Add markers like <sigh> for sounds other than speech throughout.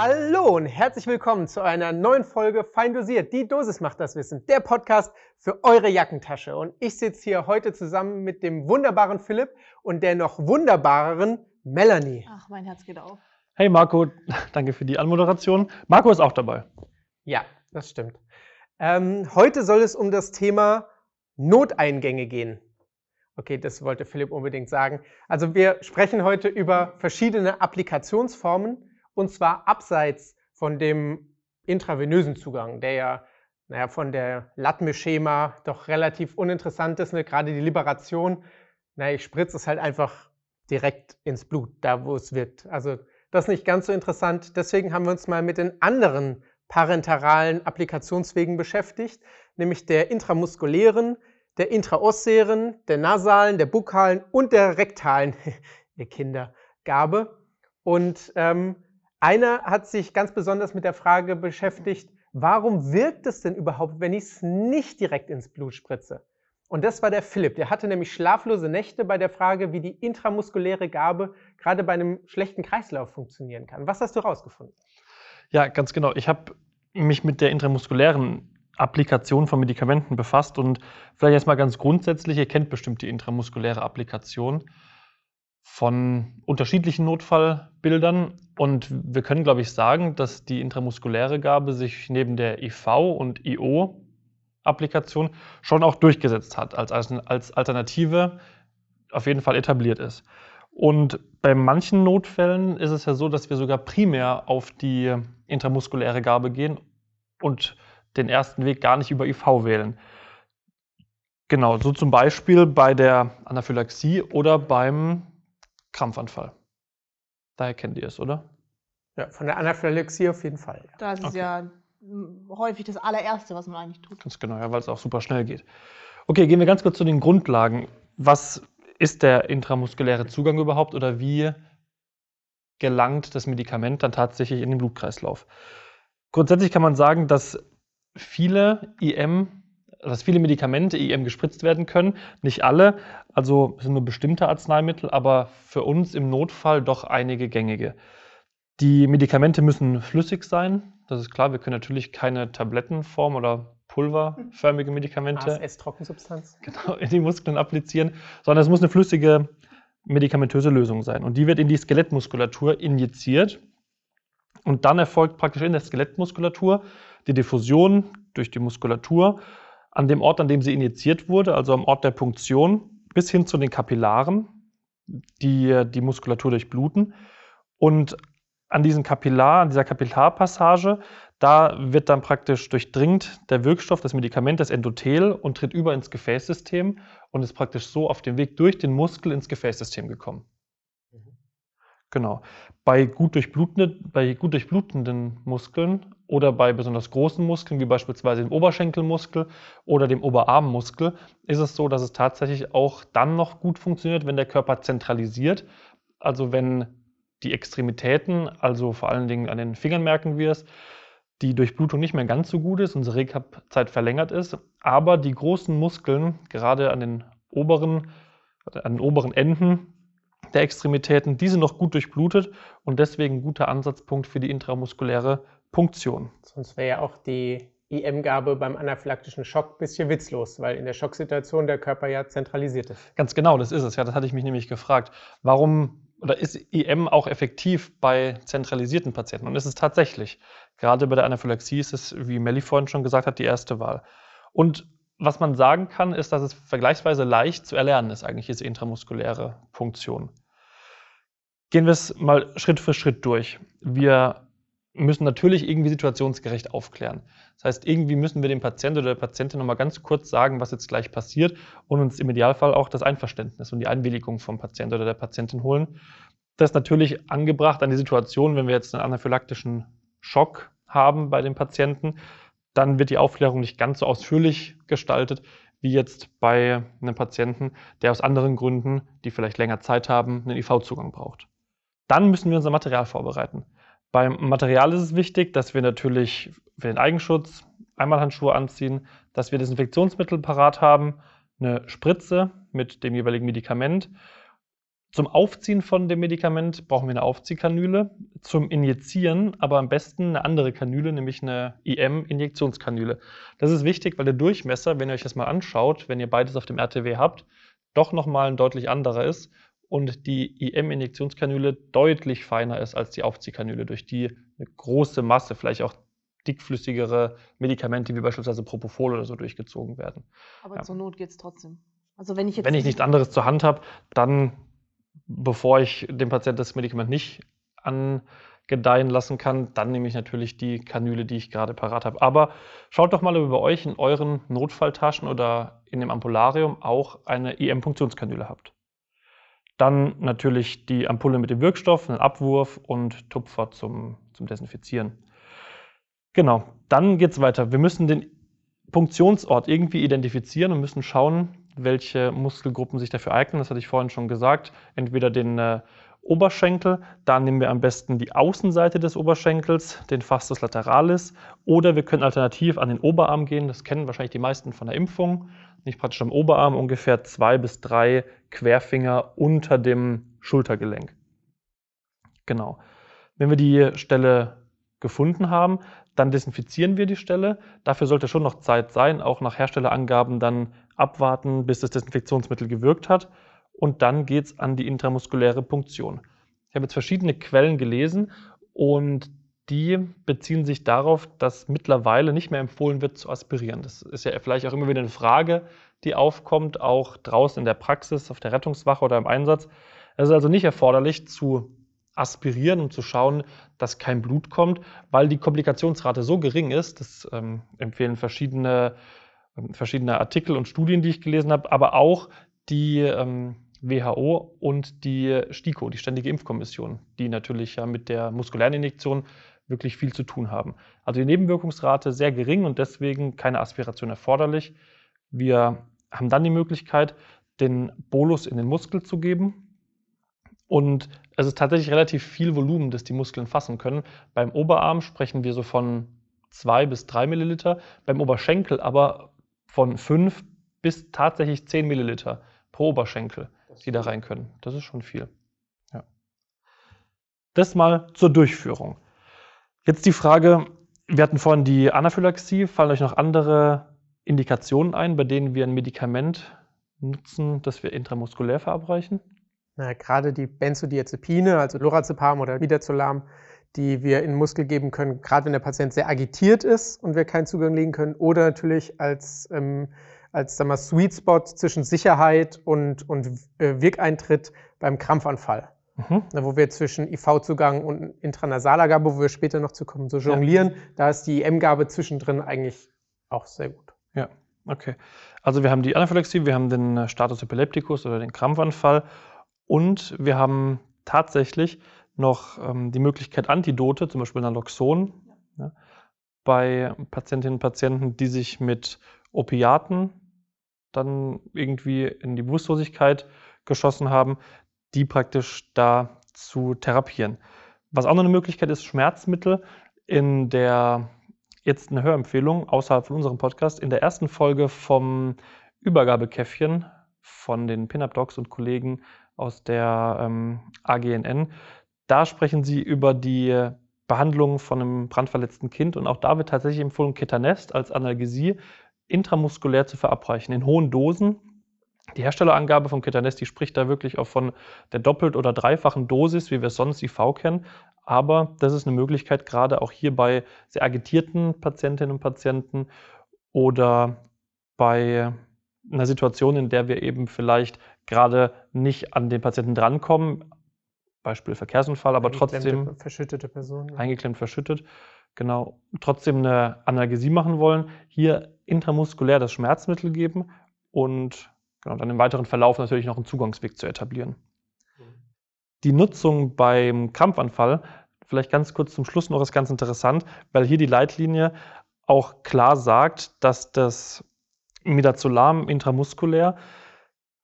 Hallo und herzlich willkommen zu einer neuen Folge Fein dosiert. Die Dosis macht das Wissen. Der Podcast für eure Jackentasche. Und ich sitze hier heute zusammen mit dem wunderbaren Philipp und der noch wunderbareren Melanie. Ach, mein Herz geht auf. Hey Marco, <laughs> danke für die Anmoderation. Marco ist auch dabei. Ja, das stimmt. Ähm, heute soll es um das Thema Noteingänge gehen. Okay, das wollte Philipp unbedingt sagen. Also wir sprechen heute über verschiedene Applikationsformen und zwar abseits von dem intravenösen Zugang, der ja naja, von der Latme-Schema doch relativ uninteressant ist. Ne? Gerade die Liberation, naja, ich spritze es halt einfach direkt ins Blut, da wo es wirkt. Also das ist nicht ganz so interessant. Deswegen haben wir uns mal mit den anderen parenteralen Applikationswegen beschäftigt, nämlich der intramuskulären, der intraossären, der nasalen, der bukalen und der rektalen, <laughs> ihr Kinder. Und ähm, einer hat sich ganz besonders mit der Frage beschäftigt, warum wirkt es denn überhaupt, wenn ich es nicht direkt ins Blut spritze? Und das war der Philipp. Der hatte nämlich schlaflose Nächte bei der Frage, wie die intramuskuläre Gabe gerade bei einem schlechten Kreislauf funktionieren kann. Was hast du herausgefunden? Ja, ganz genau. Ich habe mich mit der intramuskulären Applikation von Medikamenten befasst und vielleicht erstmal ganz grundsätzlich, ihr kennt bestimmt die intramuskuläre Applikation von unterschiedlichen Notfallbildern und wir können, glaube ich, sagen, dass die intramuskuläre Gabe sich neben der IV und IO Applikation schon auch durchgesetzt hat, als, als Alternative auf jeden Fall etabliert ist. Und bei manchen Notfällen ist es ja so, dass wir sogar primär auf die intramuskuläre Gabe gehen und den ersten Weg gar nicht über IV wählen. Genau, so zum Beispiel bei der Anaphylaxie oder beim Krampfanfall. Daher kennt ihr es, oder? Ja, von der Anaphylaxie auf jeden Fall. Ja. Das ist okay. ja häufig das allererste, was man eigentlich tut. Ganz genau, ja, weil es auch super schnell geht. Okay, gehen wir ganz kurz zu den Grundlagen. Was ist der intramuskuläre Zugang überhaupt oder wie gelangt das Medikament dann tatsächlich in den Blutkreislauf? Grundsätzlich kann man sagen, dass viele IM, dass viele Medikamente IM gespritzt werden können. Nicht alle, also sind nur bestimmte Arzneimittel, aber für uns im Notfall doch einige gängige. Die Medikamente müssen flüssig sein, das ist klar. Wir können natürlich keine Tablettenform oder pulverförmige Medikamente ASS-Trockensubstanz. Genau, in die Muskeln applizieren, sondern es muss eine flüssige medikamentöse Lösung sein. Und die wird in die Skelettmuskulatur injiziert. Und dann erfolgt praktisch in der Skelettmuskulatur die Diffusion durch die Muskulatur an dem Ort, an dem sie injiziert wurde, also am Ort der Punktion, bis hin zu den Kapillaren, die die Muskulatur durchbluten. Und an diesem Kapillar, an dieser Kapillarpassage, da wird dann praktisch durchdringt der Wirkstoff, das Medikament, das Endothel und tritt über ins Gefäßsystem und ist praktisch so auf dem Weg durch den Muskel ins Gefäßsystem gekommen. Genau. Bei gut, bei gut durchblutenden Muskeln oder bei besonders großen Muskeln, wie beispielsweise dem Oberschenkelmuskel oder dem Oberarmmuskel, ist es so, dass es tatsächlich auch dann noch gut funktioniert, wenn der Körper zentralisiert. Also wenn die Extremitäten, also vor allen Dingen an den Fingern merken wir es, die Durchblutung nicht mehr ganz so gut ist, unsere Rekap-Zeit verlängert ist, aber die großen Muskeln, gerade an den oberen, an den oberen Enden der Extremitäten, die sind noch gut durchblutet und deswegen ein guter Ansatzpunkt für die intramuskuläre Punktion. Sonst wäre ja auch die IM-Gabe beim anaphylaktischen Schock ein bisschen witzlos, weil in der Schocksituation der Körper ja zentralisiert ist. Ganz genau, das ist es. Ja, das hatte ich mich nämlich gefragt. Warum oder ist IM auch effektiv bei zentralisierten Patienten? Und ist es tatsächlich. Gerade bei der Anaphylaxie ist es, wie Melly vorhin schon gesagt hat, die erste Wahl. Und was man sagen kann, ist, dass es vergleichsweise leicht zu erlernen ist, eigentlich diese intramuskuläre Funktion. Gehen wir es mal Schritt für Schritt durch. Wir müssen natürlich irgendwie situationsgerecht aufklären. Das heißt, irgendwie müssen wir dem Patienten oder der Patientin nochmal ganz kurz sagen, was jetzt gleich passiert und uns im Idealfall auch das Einverständnis und die Einwilligung vom Patienten oder der Patientin holen. Das ist natürlich angebracht an die Situation, wenn wir jetzt einen anaphylaktischen Schock haben bei dem Patienten, dann wird die Aufklärung nicht ganz so ausführlich gestaltet wie jetzt bei einem Patienten, der aus anderen Gründen, die vielleicht länger Zeit haben, einen IV-Zugang braucht. Dann müssen wir unser Material vorbereiten. Beim Material ist es wichtig, dass wir natürlich für den Eigenschutz Einmalhandschuhe anziehen, dass wir Desinfektionsmittel parat haben, eine Spritze mit dem jeweiligen Medikament Zum Aufziehen von dem Medikament brauchen wir eine Aufziehkanüle. Zum Injizieren aber am besten eine andere Kanüle, nämlich eine IM-Injektionskanüle. Das ist wichtig, weil der Durchmesser, wenn ihr euch das mal anschaut, wenn ihr beides auf dem RTW habt, doch nochmal ein deutlich anderer ist und die IM-Injektionskanüle deutlich feiner ist als die Aufziehkanüle, durch die eine große Masse, vielleicht auch dickflüssigere Medikamente wie beispielsweise Propofol oder so durchgezogen werden. Aber Ja. zur Not geht es trotzdem. Also wenn ich jetzt Wenn ich nichts anderes zur Hand habe, dann, bevor ich dem Patienten das Medikament nicht angedeihen lassen kann, dann nehme ich natürlich die Kanüle, die ich gerade parat habe. Aber schaut doch mal, ob ihr bei euch in euren Notfalltaschen oder in dem Ampularium auch eine IM-Funktionskanüle habt. Dann natürlich die Ampulle mit dem Wirkstoff, einen Abwurf und Tupfer zum, zum Desinfizieren. Genau, dann geht es weiter. Wir müssen den Punktionsort irgendwie identifizieren und müssen schauen, welche Muskelgruppen sich dafür eignen. Das hatte ich vorhin schon gesagt. Entweder den äh, Oberschenkel, da nehmen wir am besten die Außenseite des Oberschenkels, den Fastus lateralis, oder wir können alternativ an den Oberarm gehen. Das kennen wahrscheinlich die meisten von der Impfung. Nicht praktisch am Oberarm ungefähr zwei bis drei Querfinger unter dem Schultergelenk. Genau. Wenn wir die Stelle gefunden haben, dann desinfizieren wir die Stelle. Dafür sollte schon noch Zeit sein, auch nach Herstellerangaben dann abwarten, bis das Desinfektionsmittel gewirkt hat. Und dann geht es an die intramuskuläre Punktion. Ich habe jetzt verschiedene Quellen gelesen und die beziehen sich darauf, dass mittlerweile nicht mehr empfohlen wird zu aspirieren. Das ist ja vielleicht auch immer wieder eine Frage, die aufkommt, auch draußen in der Praxis, auf der Rettungswache oder im Einsatz. Es ist also nicht erforderlich zu aspirieren, um zu schauen, dass kein Blut kommt, weil die Komplikationsrate so gering ist, das ähm, empfehlen verschiedene, ähm, verschiedene Artikel und Studien, die ich gelesen habe, aber auch die ähm, WHO und die STIKO, die Ständige Impfkommission, die natürlich ja mit der muskulären Injektion wirklich viel zu tun haben. Also die Nebenwirkungsrate sehr gering und deswegen keine Aspiration erforderlich. Wir haben dann die Möglichkeit, den Bolus in den Muskel zu geben. Und es ist tatsächlich relativ viel Volumen, das die Muskeln fassen können. Beim Oberarm sprechen wir so von zwei bis drei Milliliter, beim Oberschenkel aber von fünf bis tatsächlich zehn Milliliter pro Oberschenkel, die da rein können. Das ist schon viel. Ja. Das mal zur Durchführung. Jetzt die Frage, wir hatten vorhin die Anaphylaxie. Fallen euch noch andere Indikationen ein, bei denen wir ein Medikament nutzen, das wir intramuskulär verabreichen? Na, gerade die Benzodiazepine, also Lorazepam oder Midazolam, die wir in den Muskel geben können, gerade wenn der Patient sehr agitiert ist und wir keinen Zugang legen können, oder natürlich als, ähm, als sagen wir, Sweet Spot zwischen Sicherheit und, und äh, Wirkeintritt beim Krampfanfall. Mhm. Na, wo wir zwischen IV-Zugang und intranasaler Gabe, wo wir später noch zu kommen, so jonglieren, da ist die M-Gabe zwischendrin eigentlich auch sehr gut. Ja, okay. Also wir haben die Anaphylaxie, wir haben den äh, Status epilepticus oder den Krampfanfall und wir haben tatsächlich noch ähm, die Möglichkeit Antidote, zum Beispiel Naloxon, ja, bei Patientinnen und Patienten, die sich mit Opiaten dann irgendwie in die Bewusstlosigkeit geschossen haben, die praktisch da zu therapieren. Was auch noch eine Möglichkeit ist, Schmerzmittel in der jetzt eine Hörempfehlung außerhalb von unserem Podcast. In der ersten Folge vom Übergabekäffchen von den Pin-Up Docs und Kollegen aus der ähm, AGNN, da sprechen sie über die Behandlung von einem brandverletzten Kind und auch da wird tatsächlich empfohlen, Ketanest als Analgesie intramuskulär zu verabreichen in hohen Dosen. Die Herstellerangabe von Ketanest, die spricht da wirklich auch von der doppelt- oder dreifachen Dosis, wie wir sonst IV kennen. Aber das ist eine Möglichkeit, gerade auch hier bei sehr agitierten Patientinnen und Patienten oder bei einer Situation, in der wir eben vielleicht gerade nicht an den Patienten drankommen, Beispiel Verkehrsunfall, aber trotzdem Verschüttete Person. eingeklemmt, verschüttet, genau, trotzdem eine Analgesie machen wollen, hier intramuskulär das Schmerzmittel geben und genau, dann im weiteren Verlauf natürlich noch einen Zugangsweg zu etablieren. Die Nutzung beim Krampfanfall, vielleicht ganz kurz zum Schluss noch, ist ganz interessant, weil hier die Leitlinie auch klar sagt, dass das Midazolam intramuskulär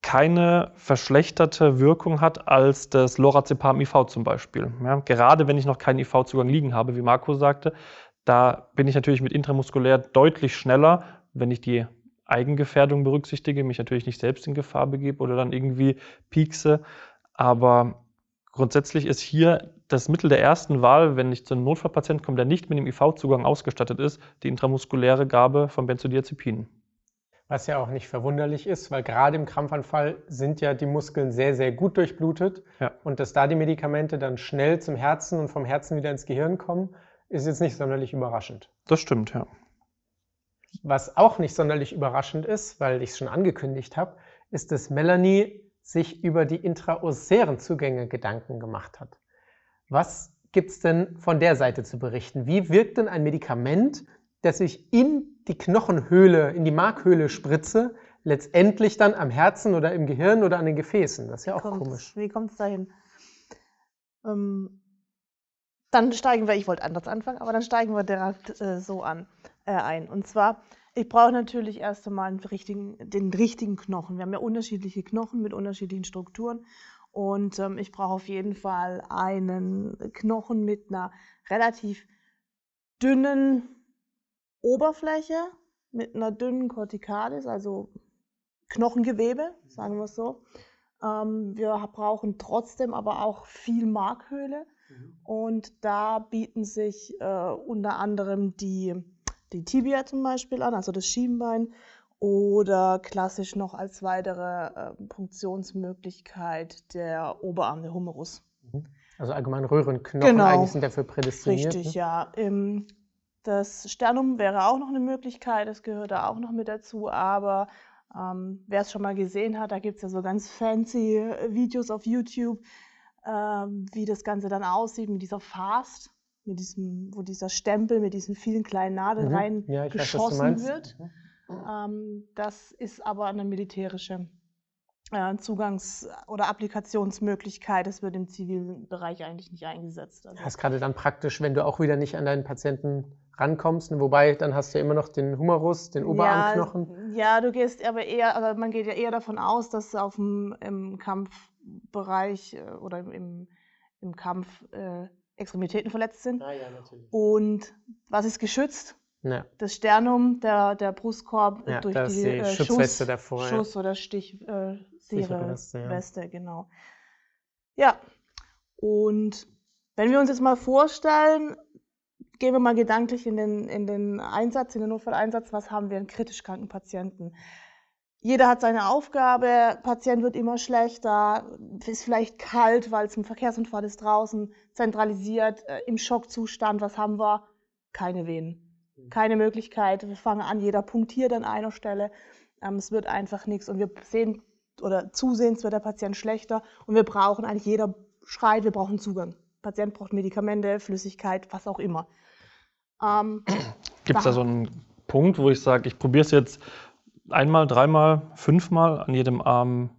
keine verschlechterte Wirkung hat als das Lorazepam IV zum Beispiel. Ja, gerade wenn ich noch keinen IV-Zugang liegen habe, wie Marco sagte, da bin ich natürlich mit intramuskulär deutlich schneller, wenn ich die Eigengefährdung berücksichtige, mich natürlich nicht selbst in Gefahr begebe oder dann irgendwie piekse. Aber grundsätzlich ist hier das Mittel der ersten Wahl, wenn ich zu einem Notfallpatient komme, der nicht mit dem IV-Zugang ausgestattet ist, die intramuskuläre Gabe von Benzodiazepinen. Was ja auch nicht verwunderlich ist, weil gerade im Krampfanfall sind ja die Muskeln sehr, sehr gut durchblutet. Ja. Und dass da die Medikamente dann schnell zum Herzen und vom Herzen wieder ins Gehirn kommen, ist jetzt nicht sonderlich überraschend. Das stimmt, ja. Was auch nicht sonderlich überraschend ist, weil ich es schon angekündigt habe, ist, dass Melanie sich über die intraosären Zugänge Gedanken gemacht hat. Was gibt es denn von der Seite zu berichten? Wie wirkt denn ein Medikament, das ich in die Knochenhöhle, in die Markhöhle spritze, letztendlich dann am Herzen oder im Gehirn oder an den Gefäßen? Das ist ja auch kommt's- komisch. Wie kommt es dahin? Ähm, dann steigen wir, ich wollte anders anfangen, aber dann steigen wir direkt äh, so an, äh, ein. Und zwar, ich brauche natürlich erst einmal richtigen, den richtigen Knochen. Wir haben ja unterschiedliche Knochen mit unterschiedlichen Strukturen. Und ähm, ich brauche auf jeden Fall einen Knochen mit einer relativ dünnen Oberfläche, mit einer dünnen Corticalis, also Knochengewebe, sagen wir es so. Ähm, wir brauchen trotzdem aber auch viel Markhöhle. Und da bieten sich äh, unter anderem die, die Tibia zum Beispiel an, also das Schienbein, oder klassisch noch als weitere äh, Punktionsmöglichkeit der Oberarm, der Humerus. Also allgemein Röhrenknochen Genau. eigentlich sind dafür prädestiniert. Richtig, ne? ja. Ähm, das Sternum wäre auch noch eine Möglichkeit, das gehört da auch noch mit dazu, aber ähm, wer es schon mal gesehen hat, da gibt es ja so ganz fancy äh, Videos auf YouTube, ähm, wie das Ganze dann aussieht mit dieser Fast, mit diesem, wo dieser Stempel mit diesen vielen kleinen Nadeln Mhm. rein Ja, weiß, geschossen meinst. wird. Mhm. Ähm, das ist aber eine militärische äh, Zugangs- oder Applikationsmöglichkeit. Das wird im zivilen Bereich eigentlich nicht eingesetzt. Also, Das ist gerade dann praktisch, wenn du auch wieder nicht an deinen Patienten rankommst. ne? Wobei, dann hast du ja immer noch den Humerus, den Oberarmknochen. Ja, ja, du gehst aber eher, also man geht ja eher davon aus, dass auf dem im Kampfbereich äh, oder im, im, Kampf äh, Extremitäten verletzt sind. Ah, ja, natürlich. Und was ist geschützt? Ja, Das Sternum, der, der Brustkorb Ja, durch die, die äh, Schutzweste Schuss, davor, ja. Schuss oder Stich, äh, Sichere Sehre, Weste, ja. Weste, genau. Ja, und wenn wir uns jetzt mal vorstellen, gehen wir mal gedanklich in den, in den Einsatz, in den Notfalleinsatz, was haben wir in kritisch kranken Patienten? Jeder hat seine Aufgabe, Patient wird immer schlechter, ist vielleicht kalt, weil es ein Verkehrsunfall ist draußen, zentralisiert, äh, im Schockzustand, was haben wir? Keine Venen. Keine Möglichkeit. Wir fangen an, jeder punktiert an einer Stelle. Ähm, es wird einfach nichts und wir sehen oder zusehends wird der Patient schlechter und wir brauchen eigentlich, jeder schreit, wir brauchen Zugang. Patient braucht Medikamente, Flüssigkeit, was auch immer. Ähm, Gibt es da so einen Punkt, wo ich sage, ich probiere es jetzt einmal, dreimal, fünfmal an jedem Arm?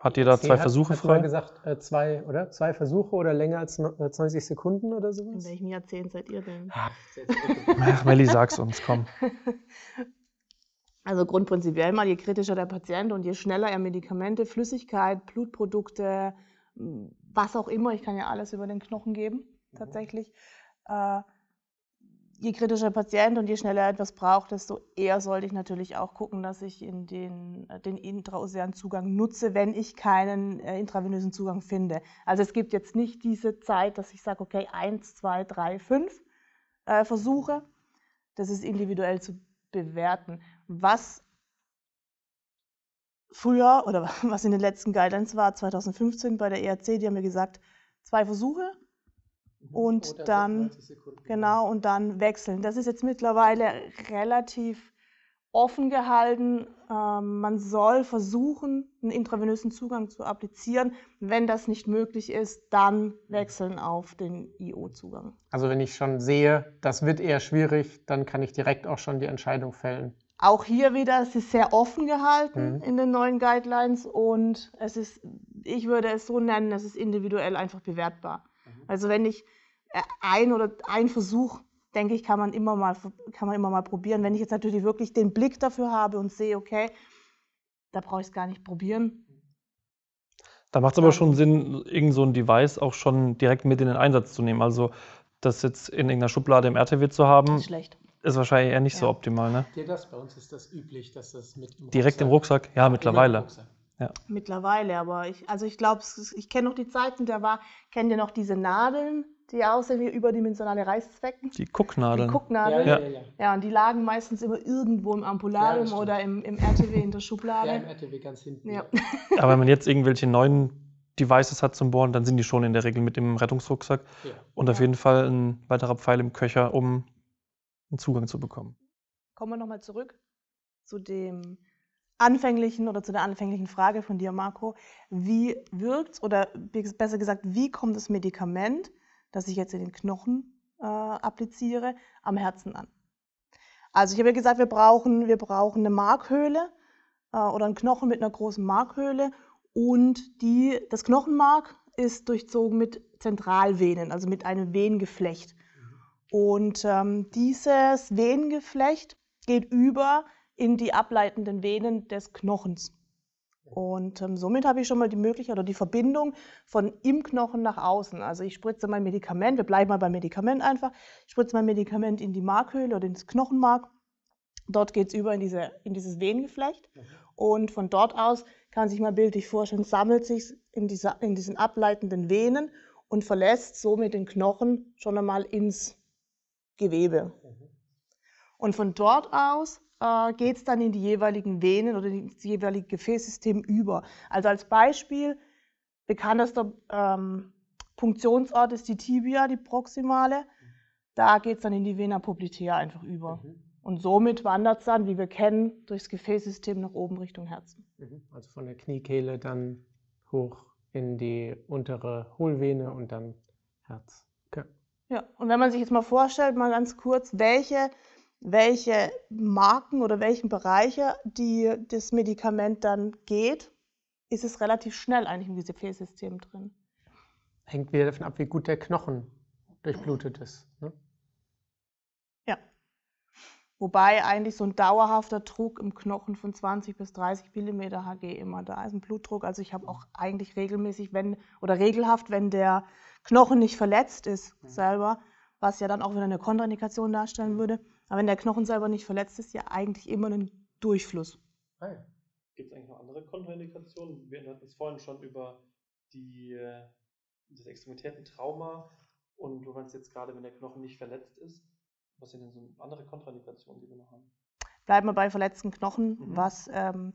Hat jeder zwei hat- Versuche hat mal frei? gesagt, äh, zwei, oder? Zwei Versuche oder länger als no- äh, 20 Sekunden oder in sowas? welchem Jahrzehnt seid ihr denn? Ach, Melli, sag's uns, komm. <laughs> Also grundprinzipiell mal, je kritischer der Patient und je schneller er Medikamente, Flüssigkeit, Blutprodukte, was auch immer, ich kann ja alles über den Knochen geben, tatsächlich. Äh, je kritischer Patient und je schneller er etwas braucht, desto eher sollte ich natürlich auch gucken, dass ich in den, äh, den intraosären Zugang nutze, wenn ich keinen äh, intravenösen Zugang finde. Also es gibt jetzt nicht diese Zeit, dass ich sage, okay, eins, zwei, drei, fünf äh, Versuche. Das ist individuell zu bewerten. Was früher oder <laughs> was in den letzten Guidelines war, 2015 bei der ERC, die haben mir gesagt, zwei Versuche und Oder dann, 90 Sekunden. genau, und dann wechseln. Das ist jetzt mittlerweile relativ offen gehalten. Ähm, man soll versuchen, einen intravenösen Zugang zu applizieren. Wenn das nicht möglich ist, dann wechseln auf den IO-Zugang. Also wenn ich schon sehe, das wird eher schwierig, dann kann ich direkt auch schon die Entscheidung fällen. Auch hier wieder, es ist sehr offen gehalten Mhm. in den neuen Guidelines und es ist, ich würde es so nennen, es ist individuell einfach bewertbar. Also wenn ich äh, ein oder ein Versuch, denke ich, kann man immer mal, kann man immer mal probieren. Wenn ich jetzt natürlich wirklich den Blick dafür habe und sehe, okay, da brauche ich es gar nicht probieren. Da macht es aber schon Sinn, irgend so ein Device auch schon direkt mit in den Einsatz zu nehmen. Also das jetzt in irgendeiner Schublade im RTW zu haben, ist schlecht. ist wahrscheinlich eher nicht so Ja. optimal, ne? Dir das? Bei uns ist das üblich, dass das mit im Direkt im Rucksack? Ja, mittlerweile. Ja. Mittlerweile, aber ich, also ich glaube, ich kenne noch die Zeiten, da war, kennt ihr noch diese Nadeln, die aussehen wie überdimensionale Reißzwecken? Die Gucknadeln. Die Gucknadeln. Ja. Ja, und die lagen meistens immer irgendwo im Ja, stimmt. oder im, im RTW in der Ja, im Schublade. RTW ganz hinten. Ja. <laughs> Aber wenn man jetzt irgendwelche neuen Devices hat zum Bohren, dann sind die schon in der Regel mit dem Rettungsrucksack Ja. und auf Ja. jeden Fall ein weiterer Pfeil im Köcher, um einen Zugang zu bekommen. Kommen wir nochmal zurück zu dem anfänglichen oder zu der anfänglichen Frage von dir, Marco. Wie wirkt oder be- besser gesagt, wie kommt das Medikament, das ich jetzt in den Knochen äh, appliziere, am Herzen an? Also ich habe ja gesagt, wir brauchen, wir brauchen eine Markhöhle äh, oder einen Knochen mit einer großen Markhöhle und die, das Knochenmark ist durchzogen mit Zentralvenen, also mit einem Venengeflecht. Und ähm, dieses Venengeflecht geht über in die ableitenden Venen des Knochens. Und ähm, somit habe ich schon mal die Möglichkeit oder die Verbindung von im Knochen nach außen. Also ich spritze mein Medikament, wir bleiben mal beim Medikament einfach, ich spritze mein Medikament in die Markhöhle oder ins Knochenmark. Dort geht es über in, diese, in dieses Venengeflecht. Und von dort aus kann sich mal bildlich vorstellen, sammelt sich in, dieser, in diesen ableitenden Venen und verlässt somit den Knochen schon einmal ins Gewebe. Und von dort aus äh, geht es dann in die jeweiligen Venen oder ins jeweilige Gefäßsystem über. Also als Beispiel, bekanntester ähm, Punktionsort ist die Tibia, die proximale. Da geht es dann in die Vena poplitea einfach über. Mhm. Und somit wandert es dann, wie wir kennen, durchs Gefäßsystem nach oben Richtung Herzen. Mhm. Also von der Kniekehle dann hoch in die untere Hohlvene und dann Herz. Okay. Ja, und wenn man sich jetzt mal vorstellt, mal ganz kurz, welche, welche Marken oder welchen Bereiche die das Medikament dann geht, ist es relativ schnell eigentlich im Gefäßsystem drin. Hängt wieder davon ab, wie gut der Knochen durchblutet ist. Ne? Ja. Wobei eigentlich so ein dauerhafter Druck im Knochen von 20 bis 30 Millimeter Hg immer da ist, ein Blutdruck. Also ich habe auch eigentlich regelmäßig, wenn oder regelhaft, wenn der Knochen nicht verletzt ist selber, was ja dann auch wieder eine Kontraindikation darstellen würde, aber wenn der Knochen selber nicht verletzt ist, ja eigentlich immer einen Durchfluss. Gibt es eigentlich noch andere Kontraindikationen? Wir hatten es vorhin schon über die, äh, das Extremitätentrauma und du meinst jetzt gerade, wenn der Knochen nicht verletzt ist. Was sind denn so andere Kontraindikationen, die wir noch haben? Bleiben wir bei verletzten Knochen, Mhm. was ähm,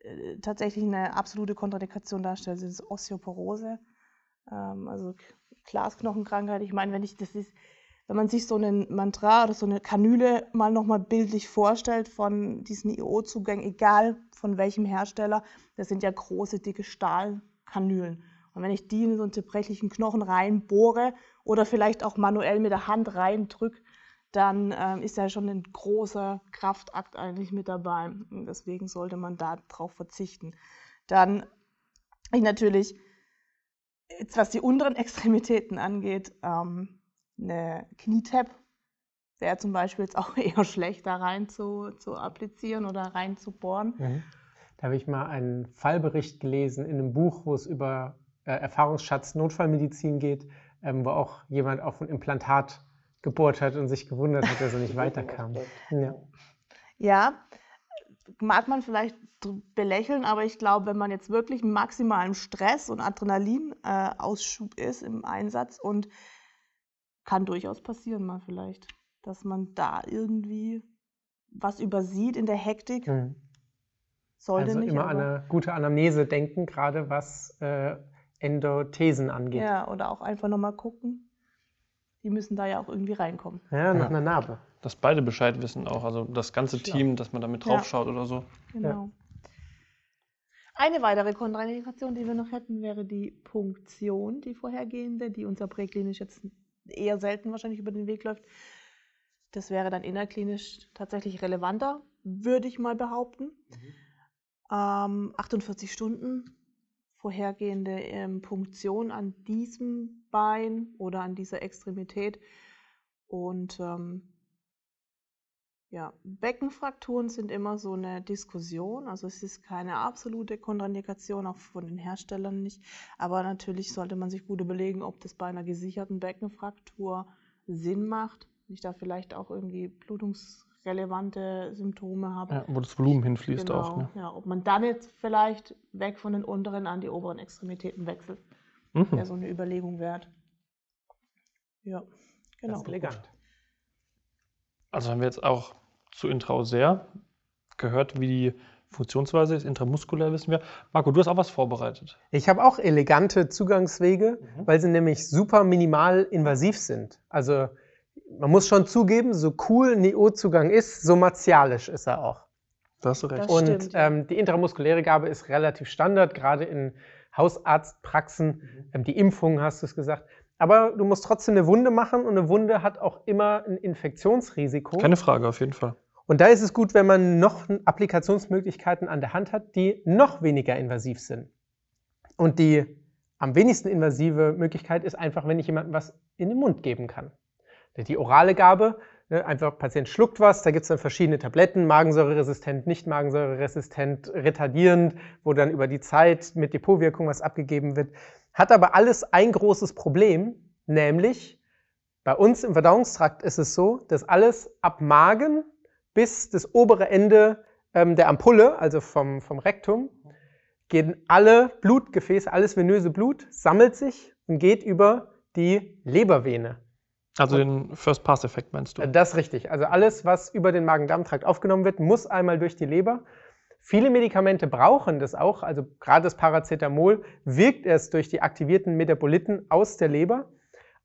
äh, tatsächlich eine absolute Kontraindikation darstellt, das ist Osteoporose. Ähm, also Glasknochenkrankheit. Ich meine, wenn ich das ist, wenn man sich so einen Mantra oder so eine Kanüle mal nochmal bildlich vorstellt von diesen IO-Zugängen, egal von welchem Hersteller, das sind ja große, dicke Stahlkanülen. Und wenn ich die in so einen zerbrechlichen Knochen reinbohre oder vielleicht auch manuell mit der Hand reindrücke, dann ähm, ist ja schon ein großer Kraftakt eigentlich mit dabei. Und deswegen sollte man da drauf verzichten. Dann ich natürlich, jetzt was die unteren Extremitäten angeht, ähm, eine Knietap wäre zum Beispiel jetzt auch <laughs> eher schlecht, da rein zu, zu applizieren oder rein zu bohren. Mhm. Da habe ich mal einen Fallbericht gelesen in einem Buch, wo es über äh, Erfahrungsschatz Notfallmedizin geht, ähm, wo auch jemand auf ein Implantat gebohrt hat und sich gewundert hat, dass er nicht <laughs> weiterkam. Ja. Ja, mag man vielleicht belächeln, aber ich glaube, wenn man jetzt wirklich im maximalen Stress und Adrenalinausschub ist im Einsatz und kann durchaus passieren mal vielleicht, dass man da irgendwie was übersieht in der Hektik. Mhm. Sollte Also nicht, immer an eine gute Anamnese denken, gerade was äh, Endothesen angeht. ja, oder auch einfach nochmal gucken. Die müssen da ja auch irgendwie reinkommen. Ja, nach Ja. einer Narbe. Dass beide Bescheid wissen auch, also das ganze Klar. Team, dass man da mit Ja. drauf schaut oder so. Genau. Eine weitere Kontraindikation, die wir noch hätten, wäre die Punktion, die vorhergehende, die uns ja präklinisch jetzt eher selten wahrscheinlich über den Weg läuft. Das wäre dann innerklinisch tatsächlich relevanter, würde ich mal behaupten. Ähm, 48 Stunden vorhergehende ähm, Punktion an diesem Bein oder an dieser Extremität. Und ähm, ja, Beckenfrakturen sind immer so eine Diskussion. Also es ist keine absolute Kontraindikation, auch von den Herstellern nicht. Aber natürlich sollte man sich gut überlegen, ob das bei einer gesicherten Beckenfraktur Sinn macht. Nicht da vielleicht auch irgendwie relevante Symptome habe. Ja, wo das Volumen hinfließt Genau, auch. Ne? ja, ob man dann jetzt vielleicht weg von den unteren an die oberen Extremitäten wechselt, Mhm. wäre so eine Überlegung wert. Ja, Das genau. ist elegant. Also haben wir jetzt auch zu Intraoser gehört, wie die Funktionsweise ist. Intramuskulär wissen wir. Marco, du hast auch was vorbereitet. Ich habe auch elegante Zugangswege, Mhm. weil sie nämlich super minimal invasiv sind. Also man muss schon zugeben, so cool ein IO-Zugang ist, so martialisch ist er auch. Da hast du recht. Das Und ähm, die intramuskuläre Gabe ist relativ Standard, gerade in Hausarztpraxen. Ähm, die Impfungen hast du es gesagt. Aber du musst trotzdem eine Wunde machen und eine Wunde hat auch immer ein Infektionsrisiko. Keine Frage, auf jeden Fall. Und da ist es gut, wenn man noch Applikationsmöglichkeiten an der Hand hat, die noch weniger invasiv sind. Und die am wenigsten invasive Möglichkeit ist einfach, wenn ich jemandem was in den Mund geben kann. Die orale Gabe, ne, einfach Patient schluckt was, da gibt es dann verschiedene Tabletten, magensäureresistent, nicht magensäureresistent, retardierend, wo dann über die Zeit mit Depotwirkung was abgegeben wird. Hat aber alles ein großes Problem, nämlich bei uns im Verdauungstrakt ist es so, dass alles ab Magen bis das obere Ende ähm, der Ampulle, also vom, vom Rektum, gehen alle Blutgefäße, alles venöse Blut, sammelt sich und geht über die Lebervene. Also den First-Pass-Effekt meinst du? Äh, Das ist richtig. Also alles, was über den Magen-Darm-Trakt aufgenommen wird, muss einmal durch die Leber. Viele Medikamente brauchen das auch, also gerade das Paracetamol wirkt erst durch die aktivierten Metaboliten aus der Leber.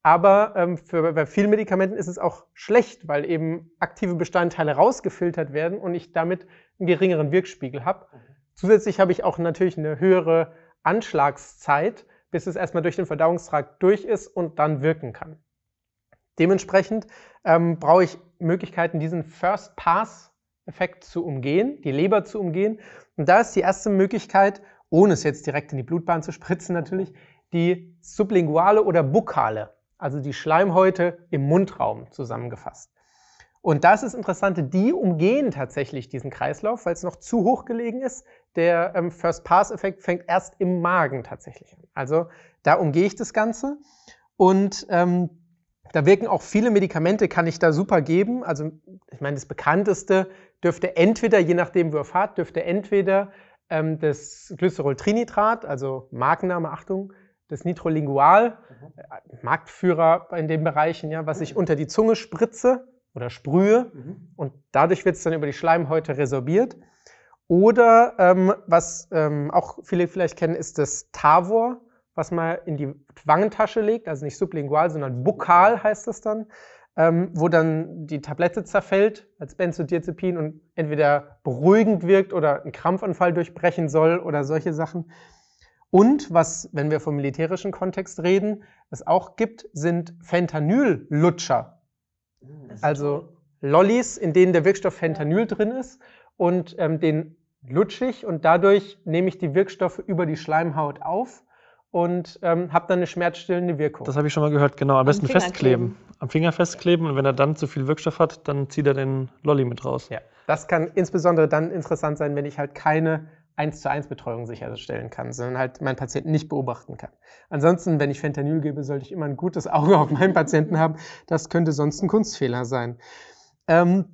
Aber ähm, für, bei vielen Medikamenten ist es auch schlecht, weil eben aktive Bestandteile rausgefiltert werden und ich damit einen geringeren Wirkspiegel habe. Zusätzlich habe ich auch natürlich eine höhere Anschlagszeit, bis es erstmal durch den Verdauungstrakt durch ist und dann wirken kann. Dementsprechend ähm, brauche ich Möglichkeiten, diesen First-Pass-Effekt zu umgehen, die Leber zu umgehen. Und da ist die erste Möglichkeit, ohne es jetzt direkt in die Blutbahn zu spritzen natürlich, die sublinguale oder bukale, also die Schleimhäute im Mundraum zusammengefasst. Und das ist Interessante, die umgehen tatsächlich diesen Kreislauf, weil es noch zu hoch gelegen ist. Der ähm, First-Pass-Effekt fängt erst im Magen tatsächlich an. Also da umgehe ich das Ganze. Und ähm, da wirken auch viele Medikamente, kann ich da super geben. Also ich meine, das bekannteste dürfte entweder, je nachdem, wo ihr fahrt, dürfte entweder ähm, das Glyceroltrinitrat, also Markenname, Achtung, das Nitrolingual, äh, Marktführer in den Bereichen, ja, was ich unter die Zunge spritze oder sprühe. Und dadurch wird es dann über die Schleimhäute resorbiert. Oder ähm, was ähm, auch viele vielleicht kennen, ist das Tavor, was man in die Wangentasche legt, also nicht sublingual, sondern bukal heißt das dann, ähm, wo dann die Tablette zerfällt als Benzodiazepin und entweder beruhigend wirkt oder einen Krampfanfall durchbrechen soll oder solche Sachen. Und was, wenn wir vom militärischen Kontext reden, es auch gibt, sind Fentanyl-Lutscher. Also. Lollis, in denen der Wirkstoff Fentanyl drin ist und ähm, den lutsche ich und dadurch nehme ich die Wirkstoffe über die Schleimhaut auf und ähm, habe dann eine schmerzstillende Wirkung. Das habe ich schon mal gehört, genau. Am besten Finger festkleben. Am Finger festkleben und wenn er dann zu viel Wirkstoff hat, dann zieht er den Lolli mit raus. ja, das kann insbesondere dann interessant sein, wenn ich halt keine 1 zu 1 Betreuung sicherstellen kann, sondern halt meinen Patienten nicht beobachten kann. Ansonsten, wenn ich Fentanyl gebe, sollte ich immer ein gutes Auge auf meinen Patienten haben. Das könnte sonst ein Kunstfehler sein. Ähm,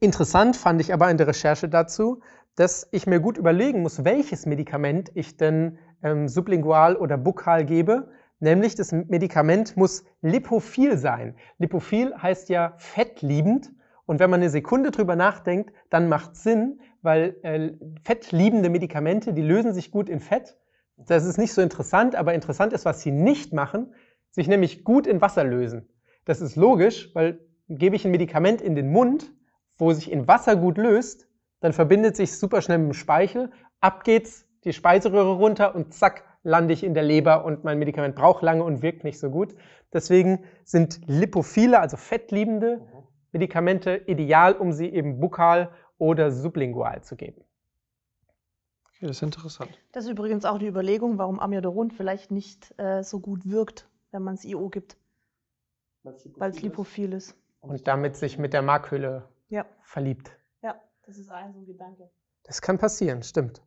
interessant fand ich aber in der Recherche dazu, dass ich mir gut überlegen muss, welches Medikament ich denn ähm, sublingual oder bukal gebe. Nämlich das Medikament muss lipophil sein. Lipophil heißt ja fettliebend. Und wenn man eine Sekunde drüber nachdenkt, dann macht Sinn, weil äh, fettliebende Medikamente, die lösen sich gut in Fett. Das ist nicht so interessant, aber interessant ist, was sie nicht machen, sich nämlich gut in Wasser lösen. Das ist logisch, weil gebe ich ein Medikament in den Mund, wo sich in Wasser gut löst, dann verbindet sich super schnell mit dem Speichel, ab geht's die Speiseröhre runter und zack, lande ich in der Leber und mein Medikament braucht lange und wirkt nicht so gut. Deswegen sind lipophile, also fettliebende Medikamente ideal, um sie eben bukal oder sublingual zu geben. Okay, das ist interessant. Das ist übrigens auch die Überlegung, warum Amiodarone vielleicht nicht äh, so gut wirkt, wenn man es IO gibt, weil es lipophil ist. Und damit sich mit der Markhülle Ja, verliebt. ja, das ist ein so ein Gedanke. Das kann passieren, stimmt.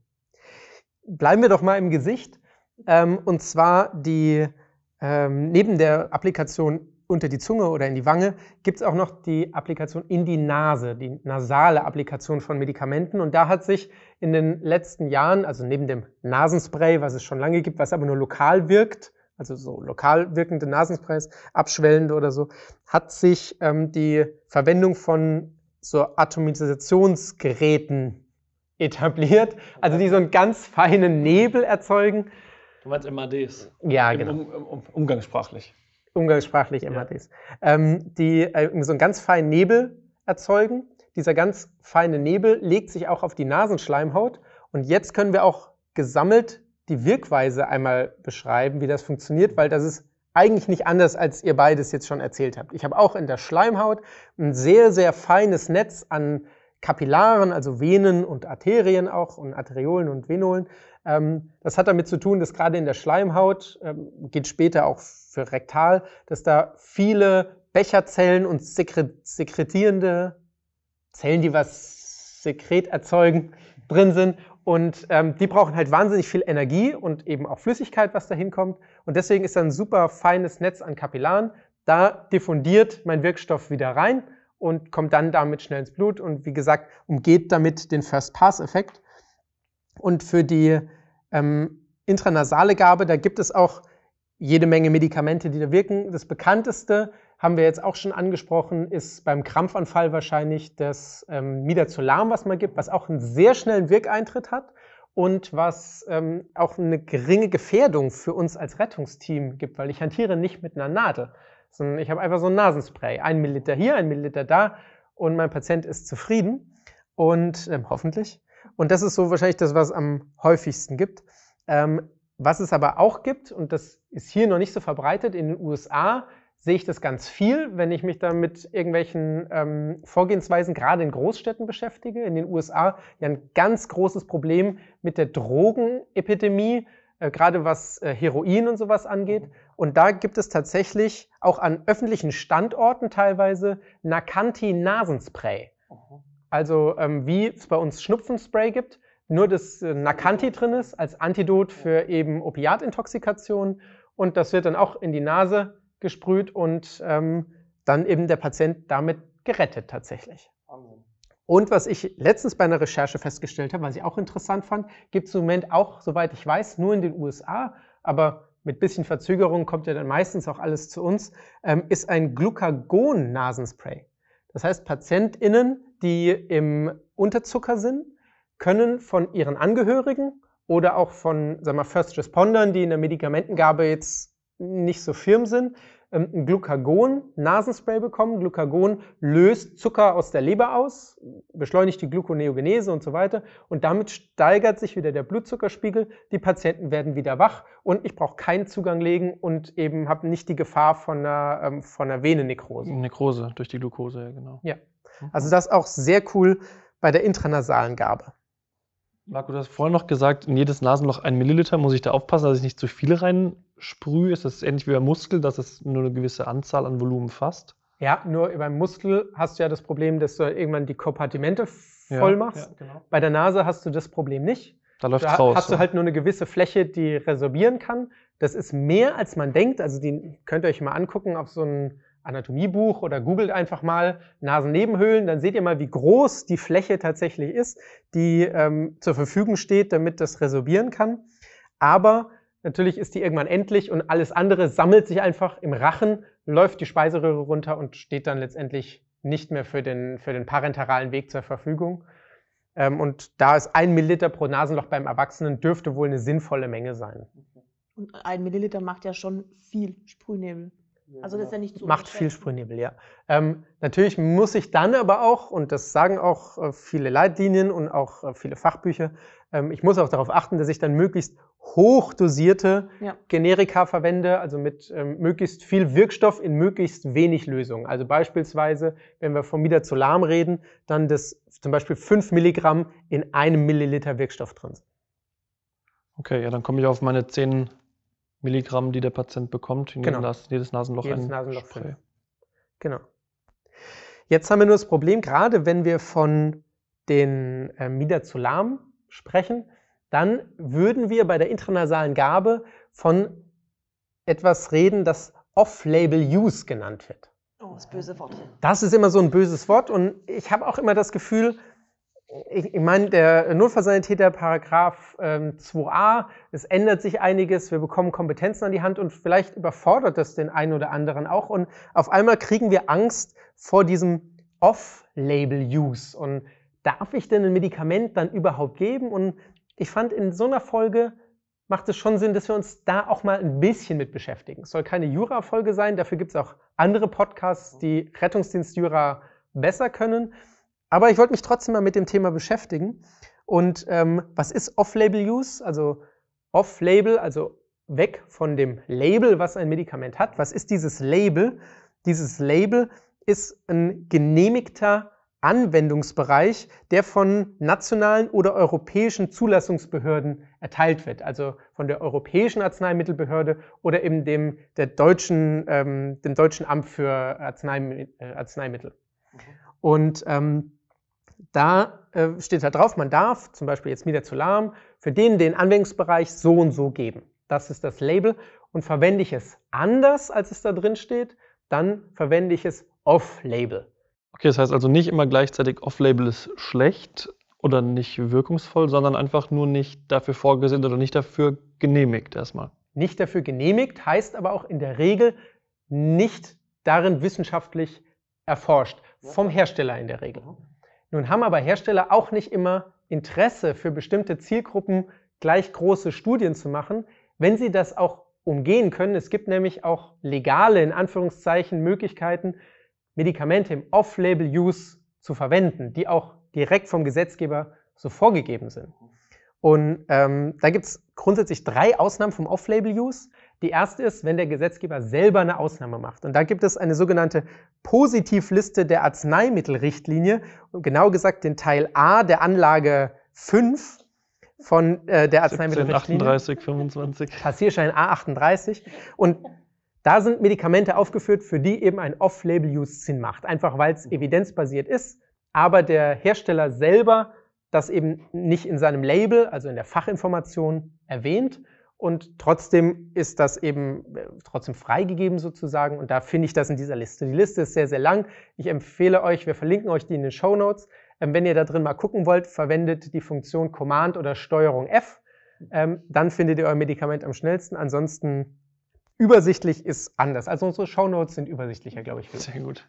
Bleiben wir doch mal im Gesicht. Ähm, und zwar die, ähm, neben der Applikation unter die Zunge oder in die Wange, gibt es auch noch die Applikation in die Nase, die nasale Applikation von Medikamenten. Und da hat sich in den letzten Jahren, also neben dem Nasenspray, was es schon lange gibt, was aber nur lokal wirkt, also so lokal wirkende Nasensprays, abschwellende oder so, hat sich ähm, die Verwendung von so Atomisationsgeräten etabliert, also die so einen ganz feinen Nebel erzeugen. Du meinst MADs? Ja, Im genau. Um, um, umgangssprachlich. Umgangssprachlich MADs. Ähm, die äh, so einen ganz feinen Nebel erzeugen. Dieser ganz feine Nebel legt sich auch auf die Nasenschleimhaut. Und jetzt können wir auch gesammelt die Wirkweise einmal beschreiben, wie das funktioniert, weil das ist eigentlich nicht anders, als ihr beides jetzt schon erzählt habt. Ich habe auch in der Schleimhaut ein sehr, sehr feines Netz an Kapillaren, also Venen und Arterien auch und Arteriolen und Venolen. Ähm, das hat damit zu tun, dass gerade in der Schleimhaut, ähm, geht später auch für rektal, dass da viele Becherzellen und sekret sekretierende Zellen, die was Sekret erzeugen, drin sind. Und ähm, die brauchen halt wahnsinnig viel Energie und eben auch Flüssigkeit, was da hinkommt. Und deswegen ist da ein super feines Netz an Kapillaren. Da diffundiert mein Wirkstoff wieder rein und kommt dann damit schnell ins Blut und wie gesagt, umgeht damit den First-Pass-Effekt. Und für die ähm, intranasale Gabe, da gibt es auch jede Menge Medikamente, die da wirken. Das bekannteste haben wir jetzt auch schon angesprochen, ist beim Krampfanfall wahrscheinlich das ähm, Midazolam, was man gibt, was auch einen sehr schnellen Wirkeintritt hat und was ähm, auch eine geringe Gefährdung für uns als Rettungsteam gibt, weil ich hantiere nicht mit einer Nadel, sondern ich habe einfach so ein Nasenspray. Ein Milliliter hier, ein Milliliter da und mein Patient ist zufrieden und ähm, hoffentlich. Und das ist so wahrscheinlich das, was am häufigsten gibt. Ähm, was es aber auch gibt, und das ist hier noch nicht so verbreitet, in den USA sehe ich das ganz viel, wenn ich mich da mit irgendwelchen ähm, Vorgehensweisen gerade in Großstädten beschäftige. In den USA ja ein ganz großes Problem mit der Drogenepidemie, äh, gerade was äh, Heroin und sowas angeht. Und da gibt es tatsächlich auch an öffentlichen Standorten teilweise Nacanti-Nasenspray. Also ähm, wie es bei uns Schnupfenspray gibt, nur das äh, Nacanti drin ist als Antidot für eben Opiatintoxikation. Und das wird dann auch in die Nase gesprüht und ähm, dann eben der Patient damit gerettet tatsächlich. Und was ich letztens bei einer Recherche festgestellt habe, was ich auch interessant fand, gibt es im Moment auch, soweit ich weiß, nur in den USA, aber mit bisschen Verzögerung kommt ja dann meistens auch alles zu uns, ähm, ist ein Glucagon-Nasenspray. Das heißt, PatientInnen, die im Unterzucker sind, können von ihren Angehörigen oder auch von sagen wir, First Respondern, die in der Medikamentengabe jetzt nicht so firm sind, ähm, ein Glucagon-Nasenspray bekommen. Glucagon löst Zucker aus der Leber aus, beschleunigt die Gluconeogenese und so weiter. Und damit steigert sich wieder der Blutzuckerspiegel. Die Patienten werden wieder wach und ich brauche keinen Zugang legen und eben habe nicht die Gefahr von einer, ähm, von einer Venennekrose. Nekrose durch die Glucose, ja, genau. Ja. Also das ist auch sehr cool bei der intranasalen Gabe. Marco, du hast vorhin noch gesagt, in jedes Nasenloch ein Milliliter. Muss ich da aufpassen, dass ich nicht zu viel reinsprühe? Ist das ähnlich wie beim Muskel, dass es nur eine gewisse Anzahl an Volumen fasst? Ja, nur beim Muskel hast du ja das Problem, dass du irgendwann die Kompartimente voll machst. Ja, genau. Bei der Nase hast du das Problem nicht. Da läuft raus. hast du halt nur eine gewisse Fläche, die resorbieren kann. Das ist mehr, als man denkt. Also die könnt ihr euch mal angucken auf so ein Anatomiebuch oder googelt einfach mal Nasennebenhöhlen. Dann seht ihr mal, wie groß die Fläche tatsächlich ist, die ähm, zur Verfügung steht, damit das resorbieren kann. Aber natürlich ist die irgendwann endlich und alles andere sammelt sich einfach im Rachen, läuft die Speiseröhre runter und steht dann letztendlich nicht mehr für den, für den parenteralen Weg zur Verfügung. Ähm, und da ist ein Milliliter pro Nasenloch beim Erwachsenen dürfte wohl eine sinnvolle Menge sein. Und ein Milliliter macht ja schon viel Sprühnebel. Also das ist ja nicht so. Macht viel. Sprühnebel, ja. Ähm, natürlich muss ich dann aber auch, und das sagen auch äh, viele Leitlinien und auch äh, viele Fachbücher, ähm, ich muss auch darauf achten, dass ich dann möglichst hochdosierte Ja. Generika verwende, also mit ähm, möglichst viel Wirkstoff in möglichst wenig Lösung. Also beispielsweise, wenn wir vom Midazolam reden, dann das zum Beispiel 5 Milligramm in einem Milliliter Wirkstoff drin sind. Okay, ja, dann komme ich auf meine 10 Milligramm, die der Patient bekommt. In Genau. Nas- jedes Nasenloch Jedes ein Nasenloch Spray. Genau. Jetzt haben wir nur das Problem, gerade wenn wir von den äh, Midazolam sprechen, dann würden wir bei der intranasalen Gabe von etwas reden, das Off-Label-Use genannt wird. Oh, das böse Wort. Das ist immer so ein böses Wort und ich habe auch immer das Gefühl, ich, ich meine, der Notfallsanitäter Paragraph ähm, 2a, es ändert sich einiges, wir bekommen Kompetenzen an die Hand und vielleicht überfordert das den einen oder anderen auch und auf einmal kriegen wir Angst vor diesem Off-Label-Use und darf ich denn ein Medikament dann überhaupt geben? Und ich fand in so einer Folge macht es schon Sinn, dass wir uns da auch mal ein bisschen mit beschäftigen. Es soll keine Jura-Folge sein, dafür gibt es auch andere Podcasts, die Rettungsdienst-Jura besser können. Aber ich wollte mich trotzdem mal mit dem Thema beschäftigen. Und ähm, was ist Off-Label-Use? Also Off-Label, also weg von dem Label, was ein Medikament hat. Was ist dieses Label? Dieses Label ist ein genehmigter Anwendungsbereich, der von nationalen oder europäischen Zulassungsbehörden erteilt wird, also von der Europäischen Arzneimittelbehörde oder eben dem, der deutschen, ähm, dem Deutschen Amt für äh, Arzneimittel. Okay. Und ähm, da äh, steht halt drauf, man darf zum Beispiel jetzt Midazolam für den den Anwendungsbereich so und so geben. Das ist das Label. Und verwende ich es anders, als es da drin steht, dann verwende ich es off-label. Okay, das heißt also nicht immer gleichzeitig off-label ist schlecht oder nicht wirkungsvoll, sondern einfach nur nicht dafür vorgesehen oder nicht dafür genehmigt erstmal. Nicht dafür genehmigt heißt aber auch in der Regel nicht darin wissenschaftlich erforscht, vom Hersteller in der Regel. Nun haben aber Hersteller auch nicht immer Interesse für bestimmte Zielgruppen gleich große Studien zu machen, wenn sie das auch umgehen können. Es gibt nämlich auch legale, in Anführungszeichen, Möglichkeiten, Medikamente im Off-Label-Use zu verwenden, die auch direkt vom Gesetzgeber so vorgegeben sind. Und ähm, da gibt es grundsätzlich drei Ausnahmen vom Off-Label-Use. Die erste ist, wenn der Gesetzgeber selber eine Ausnahme macht. Und da gibt es eine sogenannte Positivliste der Arzneimittelrichtlinie, genau gesagt den Teil A der Anlage 5 von äh, der Arzneimittelrichtlinie. 38, 25. Passierschein A38. Und da sind Medikamente aufgeführt, für die eben ein Off-Label-Use Sinn macht. Einfach weil es evidenzbasiert ist, aber der Hersteller selber das eben nicht in seinem Label, also in der Fachinformation erwähnt. Und trotzdem ist das eben äh, trotzdem freigegeben sozusagen. Und da finde ich das in dieser Liste. Die Liste ist sehr, sehr lang. Ich empfehle euch, wir verlinken euch die in den Show Notes. Ähm, wenn ihr da drin mal gucken wollt, verwendet die Funktion Command oder Steuerung F. Ähm, dann findet ihr euer Medikament am schnellsten. Ansonsten Übersichtlich ist anders. Also unsere Shownotes sind übersichtlicher, glaube ich. Sehr gut.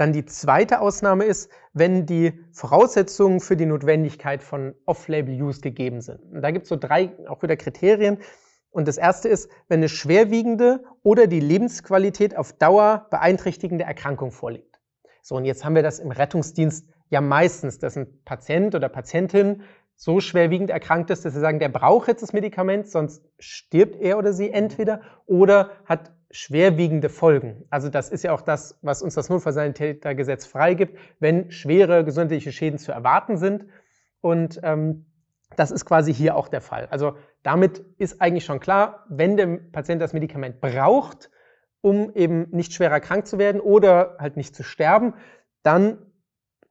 Dann die zweite Ausnahme ist, wenn die Voraussetzungen für die Notwendigkeit von Off-Label-Use gegeben sind. Und da gibt es so drei auch wieder Kriterien. Und das erste ist, wenn eine schwerwiegende oder die Lebensqualität auf Dauer beeinträchtigende Erkrankung vorliegt. So, und jetzt haben wir das im Rettungsdienst ja meistens, dass ein Patient oder Patientin so schwerwiegend erkrankt ist, dass sie sagen, der braucht jetzt das Medikament, sonst stirbt er oder sie entweder oder hat schwerwiegende Folgen. Also das ist ja auch das, was uns das Notfallsanitätergesetz freigibt, wenn schwere gesundheitliche Schäden zu erwarten sind. Und ähm, das ist quasi hier auch der Fall. Also damit ist eigentlich schon klar, wenn der Patient das Medikament braucht, um eben nicht schwerer krank zu werden oder halt nicht zu sterben, dann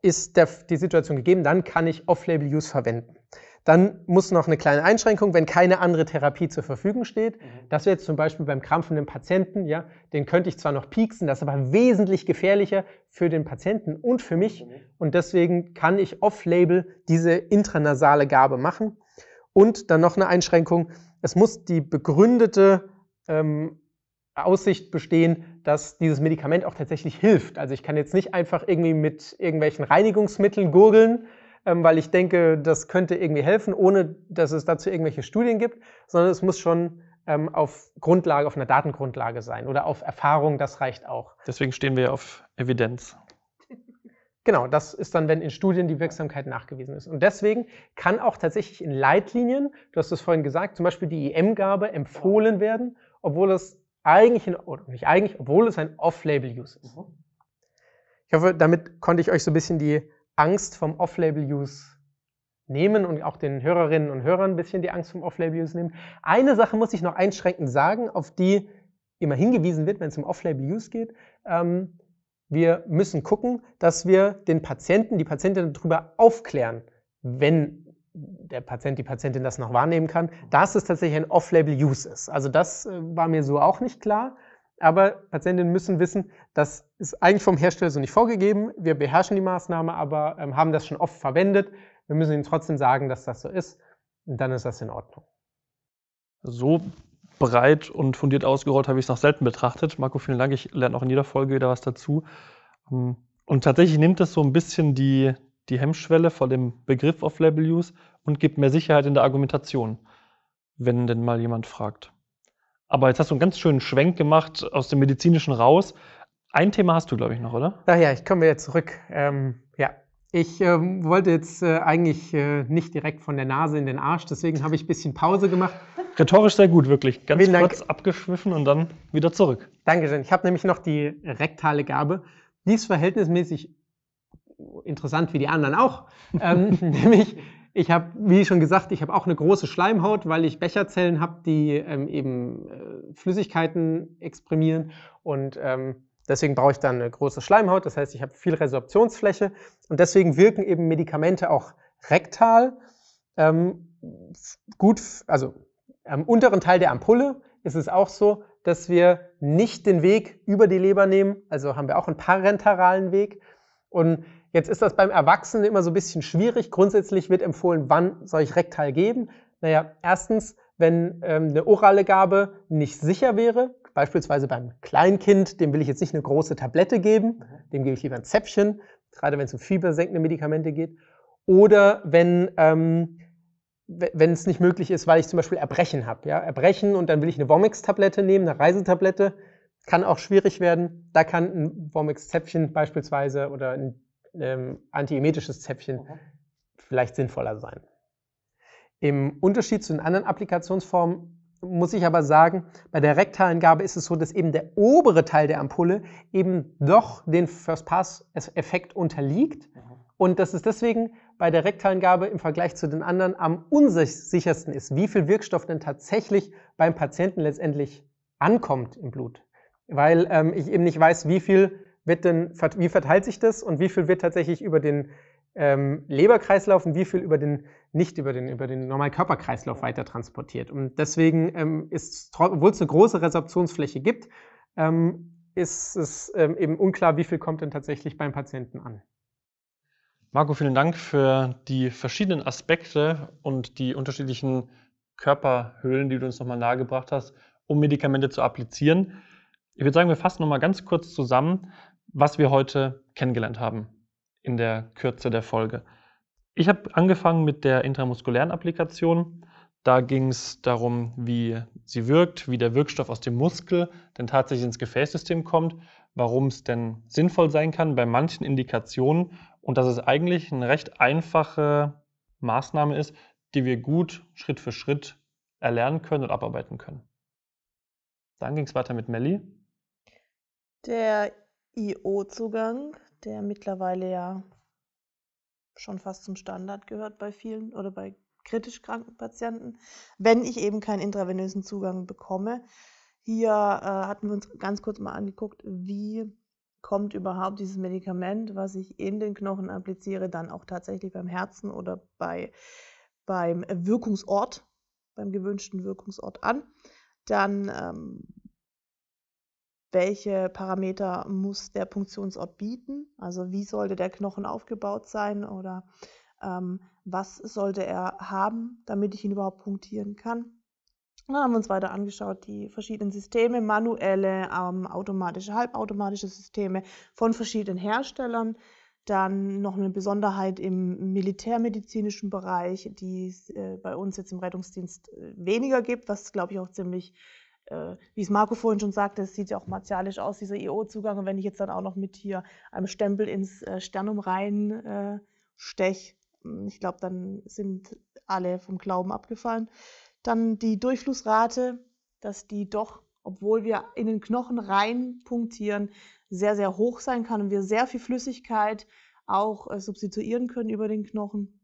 ist der, die Situation gegeben, dann kann ich Off-Label-Use verwenden. Dann muss noch eine kleine Einschränkung, wenn keine andere Therapie zur Verfügung steht. Mhm. Das wäre jetzt zum Beispiel beim krampfenden Patienten, ja, den könnte ich zwar noch pieksen, das ist aber wesentlich gefährlicher für den Patienten und für mich. Mhm. Und deswegen kann ich off-label diese intranasale Gabe machen. Und dann noch eine Einschränkung, es muss die begründete ähm, Aussicht bestehen, dass dieses Medikament auch tatsächlich hilft. Also ich kann jetzt nicht einfach irgendwie mit irgendwelchen Reinigungsmitteln gurgeln, weil ich denke, das könnte irgendwie helfen, ohne dass es dazu irgendwelche Studien gibt, sondern es muss schon ähm, auf Grundlage, auf einer Datengrundlage sein oder auf Erfahrung, das reicht auch. Deswegen stehen wir auf Evidenz. <laughs> Genau, das ist dann, wenn in Studien die Wirksamkeit nachgewiesen ist. Und deswegen kann auch tatsächlich in Leitlinien, du hast es vorhin gesagt, zum Beispiel die IM-Gabe empfohlen werden, obwohl es eigentlich, in, oder nicht eigentlich, obwohl es ein Off-Label-Use ist. Mhm. Ich hoffe, damit konnte ich euch so ein bisschen die Angst vom Off-Label-Use nehmen und auch den Hörerinnen und Hörern ein bisschen die Angst vom Off-Label-Use nehmen. Eine Sache muss ich noch einschränkend sagen, auf die immer hingewiesen wird, wenn es um Off-Label-Use geht. Ähm, wir müssen gucken, dass wir den Patienten, die Patientin darüber aufklären, wenn der Patient, die Patientin das noch wahrnehmen kann, dass es tatsächlich ein Off-Label-Use ist. Also das äh, war mir so auch nicht klar. Aber Patientinnen müssen wissen, das ist eigentlich vom Hersteller so nicht vorgegeben. Wir beherrschen die Maßnahme, aber ähm, haben das schon oft verwendet. Wir müssen ihnen trotzdem sagen, dass das so ist. Und dann ist das in Ordnung. So breit und fundiert ausgerollt habe ich es noch selten betrachtet. Marco, vielen Dank. Ich lerne auch in jeder Folge wieder was dazu. Ähm, und tatsächlich nimmt es so ein bisschen die, die Hemmschwelle vor dem Begriff of Label Use und gibt mehr Sicherheit in der Argumentation, wenn denn mal jemand fragt. Aber jetzt hast du einen ganz schönen Schwenk gemacht aus dem Medizinischen raus. Ein Thema hast du, glaube ich, noch, oder? Ach ja, ich komme wieder zurück. Ähm, ja, ich ähm, wollte jetzt äh, eigentlich äh, nicht direkt von der Nase in den Arsch, deswegen habe ich ein bisschen Pause gemacht. Rhetorisch sehr gut, wirklich. Ganz Vielen kurz Dank. abgeschwiffen und dann wieder zurück. Dankeschön. Ich habe nämlich noch die rektale Gabe. Die ist verhältnismäßig interessant wie die anderen auch. ähm, <laughs> nämlich, ich habe, wie schon gesagt, ich habe auch eine große Schleimhaut, weil ich Becherzellen habe, die ähm, eben äh, Flüssigkeiten exprimieren und ähm, deswegen brauche ich dann eine große Schleimhaut. Das heißt, ich habe viel Resorptionsfläche und deswegen wirken eben Medikamente auch rektal. Ähm, gut, also am unteren Teil der Ampulle ist es auch so, dass wir nicht den Weg über die Leber nehmen, also haben wir auch einen parenteralen Weg. Und jetzt ist das beim Erwachsenen immer so ein bisschen schwierig. Grundsätzlich wird empfohlen, wann soll ich rektal geben? Naja, erstens, wenn ähm, eine orale Gabe nicht sicher wäre, beispielsweise beim Kleinkind, dem will ich jetzt nicht eine große Tablette geben, dem gebe ich lieber ein Zäpfchen, gerade wenn es um fiebersenkende Medikamente geht. Oder wenn ähm, wenn es nicht möglich ist, weil ich zum Beispiel Erbrechen habe. Ja? Erbrechen und dann will ich eine Vomix-Tablette nehmen, eine Reisetablette, kann auch schwierig werden. Da kann ein Vomix-Zäpfchen beispielsweise oder ein ähm, antiemetisches Zäpfchen vielleicht sinnvoller sein. Im Unterschied zu den anderen Applikationsformen muss ich aber sagen, bei der rektalen Gabe ist es so, dass eben der obere Teil der Ampulle eben doch den First-Pass-Effekt unterliegt. Und dass es deswegen bei der rektalen Gabe im Vergleich zu den anderen am unsichersten ist, wie viel Wirkstoff denn tatsächlich beim Patienten letztendlich ankommt im Blut. Weil ähm, ich eben nicht weiß, wie viel wird denn, wie verteilt sich das und wie viel wird tatsächlich über den ähm, Leberkreislauf und wie viel über den, nicht über den, über den normalen Körperkreislauf weiter transportiert. Und deswegen ähm, ist, obwohl es eine große Resorptionsfläche gibt, ähm, ist es ähm, eben unklar, wie viel kommt denn tatsächlich beim Patienten an. Marco, vielen Dank für die verschiedenen Aspekte und die unterschiedlichen Körperhöhlen, die du uns nochmal nahegebracht hast, um Medikamente zu applizieren. Ich würde sagen, wir fassen nochmal ganz kurz zusammen, was wir heute kennengelernt haben in der Kürze der Folge. Ich habe angefangen mit der intramuskulären Applikation. Da ging es darum, wie sie wirkt, wie der Wirkstoff aus dem Muskel denn tatsächlich ins Gefäßsystem kommt, warum es denn sinnvoll sein kann bei manchen Indikationen und dass es eigentlich eine recht einfache Maßnahme ist, die wir gut Schritt für Schritt erlernen können und abarbeiten können. Dann ging es weiter mit Melli. Der IO-Zugang, der mittlerweile ja schon fast zum Standard gehört bei vielen oder bei kritisch kranken Patienten, wenn ich eben keinen intravenösen Zugang bekomme. Hier äh, hatten wir uns ganz kurz mal angeguckt, wie kommt überhaupt dieses Medikament, was ich in den Knochen appliziere, dann auch tatsächlich beim Herzen oder bei, beim Wirkungsort, beim gewünschten Wirkungsort an. Dann ähm, welche Parameter muss der Punktionsort bieten? Also wie sollte der Knochen aufgebaut sein oder ähm, was sollte er haben, damit ich ihn überhaupt punktieren kann? Dann haben wir uns weiter angeschaut, die verschiedenen Systeme, manuelle, ähm, automatische, halbautomatische Systeme von verschiedenen Herstellern. Dann noch eine Besonderheit im militärmedizinischen Bereich, die es äh, bei uns jetzt im Rettungsdienst äh, weniger gibt, was glaube ich auch ziemlich, äh, wie es Marco vorhin schon sagte, es sieht ja auch martialisch aus, dieser IO-Zugang. Und wenn ich jetzt dann auch noch mit hier einem Stempel ins äh, Sternum rein äh, stech, hm, ich glaube, dann sind alle vom Glauben abgefallen. Dann die Durchflussrate, dass die doch, obwohl wir in den Knochen rein punktieren, sehr, sehr hoch sein kann und wir sehr viel Flüssigkeit auch äh, substituieren können über den Knochen.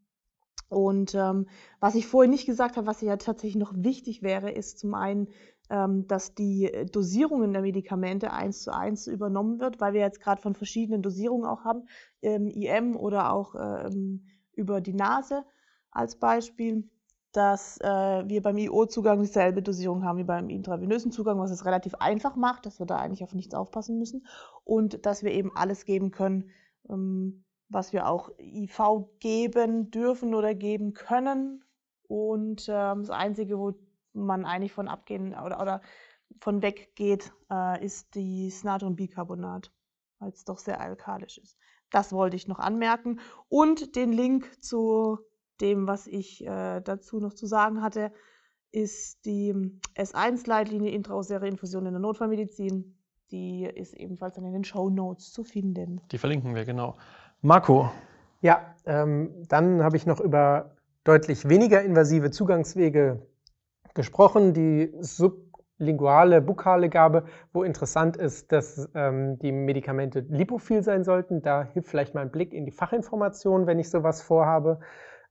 Und ähm, was ich vorhin nicht gesagt habe, was ja tatsächlich noch wichtig wäre, ist zum einen, dass die Dosierungen der Medikamente eins zu eins übernommen wird, weil wir jetzt gerade von verschiedenen Dosierungen auch haben, ähm, IM oder auch ähm, über die Nase als Beispiel dass äh, wir beim IO-Zugang dieselbe Dosierung haben wie beim intravenösen Zugang, was es relativ einfach macht, dass wir da eigentlich auf nichts aufpassen müssen und dass wir eben alles geben können, ähm, was wir auch IV geben dürfen oder geben können. Und ähm, das Einzige, wo man eigentlich von abgehen oder, oder von weggeht, äh, ist das Natriumbicarbonat, weil es doch sehr alkalisch ist. Das wollte ich noch anmerken. Und den Link zu dem, was ich äh, dazu noch zu sagen hatte, ist die S1-Leitlinie intraosäre Infusion in der Notfallmedizin. Die ist ebenfalls dann in den Show Notes zu finden. Die verlinken wir, genau. Marco. Ja, ähm, dann habe ich noch über deutlich weniger invasive Zugangswege gesprochen. Die sublinguale, bukale Gabe, wo interessant ist, dass ähm, die Medikamente lipophil sein sollten. Da hilft vielleicht mal ein Blick in die Fachinformation, wenn ich sowas vorhabe.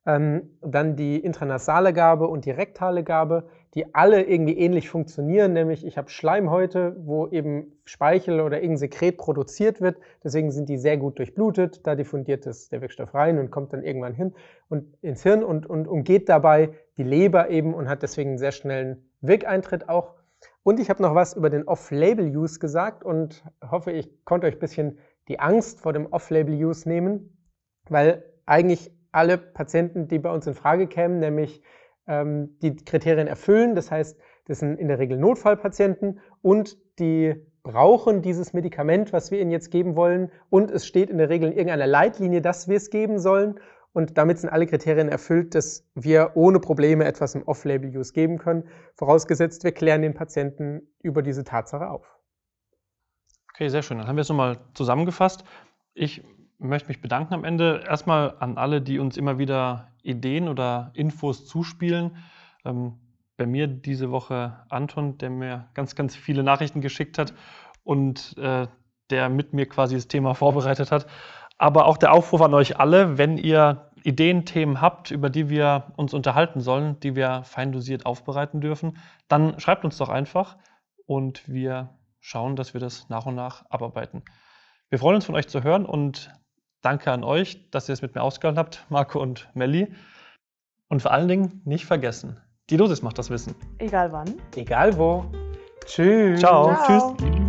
Ähm, dann die intranasale Gabe und die rektale Gabe, die alle irgendwie ähnlich funktionieren, nämlich ich habe Schleimhäute, wo eben Speichel oder irgendein Sekret produziert wird, deswegen sind die sehr gut durchblutet, da diffundiert es der Wirkstoff rein und kommt dann irgendwann hin und ins Hirn und, und umgeht dabei die Leber eben und hat deswegen einen sehr schnellen Wirkeintritt auch. Und ich habe noch was über den Off-Label-Use gesagt und hoffe, ich konnte euch ein bisschen die Angst vor dem Off-Label-Use nehmen, weil eigentlich alle Patienten, die bei uns in Frage kämen, nämlich ähm, die Kriterien erfüllen. Das heißt, das sind in der Regel Notfallpatienten und die brauchen dieses Medikament, was wir ihnen jetzt geben wollen. Und es steht in der Regel in irgendeiner Leitlinie, dass wir es geben sollen. Und damit sind alle Kriterien erfüllt, dass wir ohne Probleme etwas im Off-Label-Use geben können. Vorausgesetzt, wir klären den Patienten über diese Tatsache auf. Okay, sehr schön. Dann haben wir es nochmal zusammengefasst. Ich möchte mich bedanken am Ende. Erstmal an alle, die uns immer wieder Ideen oder Infos zuspielen. Ähm, bei mir diese Woche Anton, der mir ganz, ganz viele Nachrichten geschickt hat und äh, der mit mir quasi das Thema vorbereitet hat. Aber auch der Aufruf an euch alle, wenn ihr Ideen, Themen habt, über die wir uns unterhalten sollen, die wir fein dosiert aufbereiten dürfen, dann schreibt uns doch einfach und wir schauen, dass wir das nach und nach abarbeiten. Wir freuen uns von euch zu hören und Danke an euch, dass ihr es mit mir ausgehalten habt, Marco und Melli. Und vor allen Dingen nicht vergessen, die Dosis macht das Wissen. Egal wann. Egal wo. Tschüss. Ciao. Ciao. Tschüss.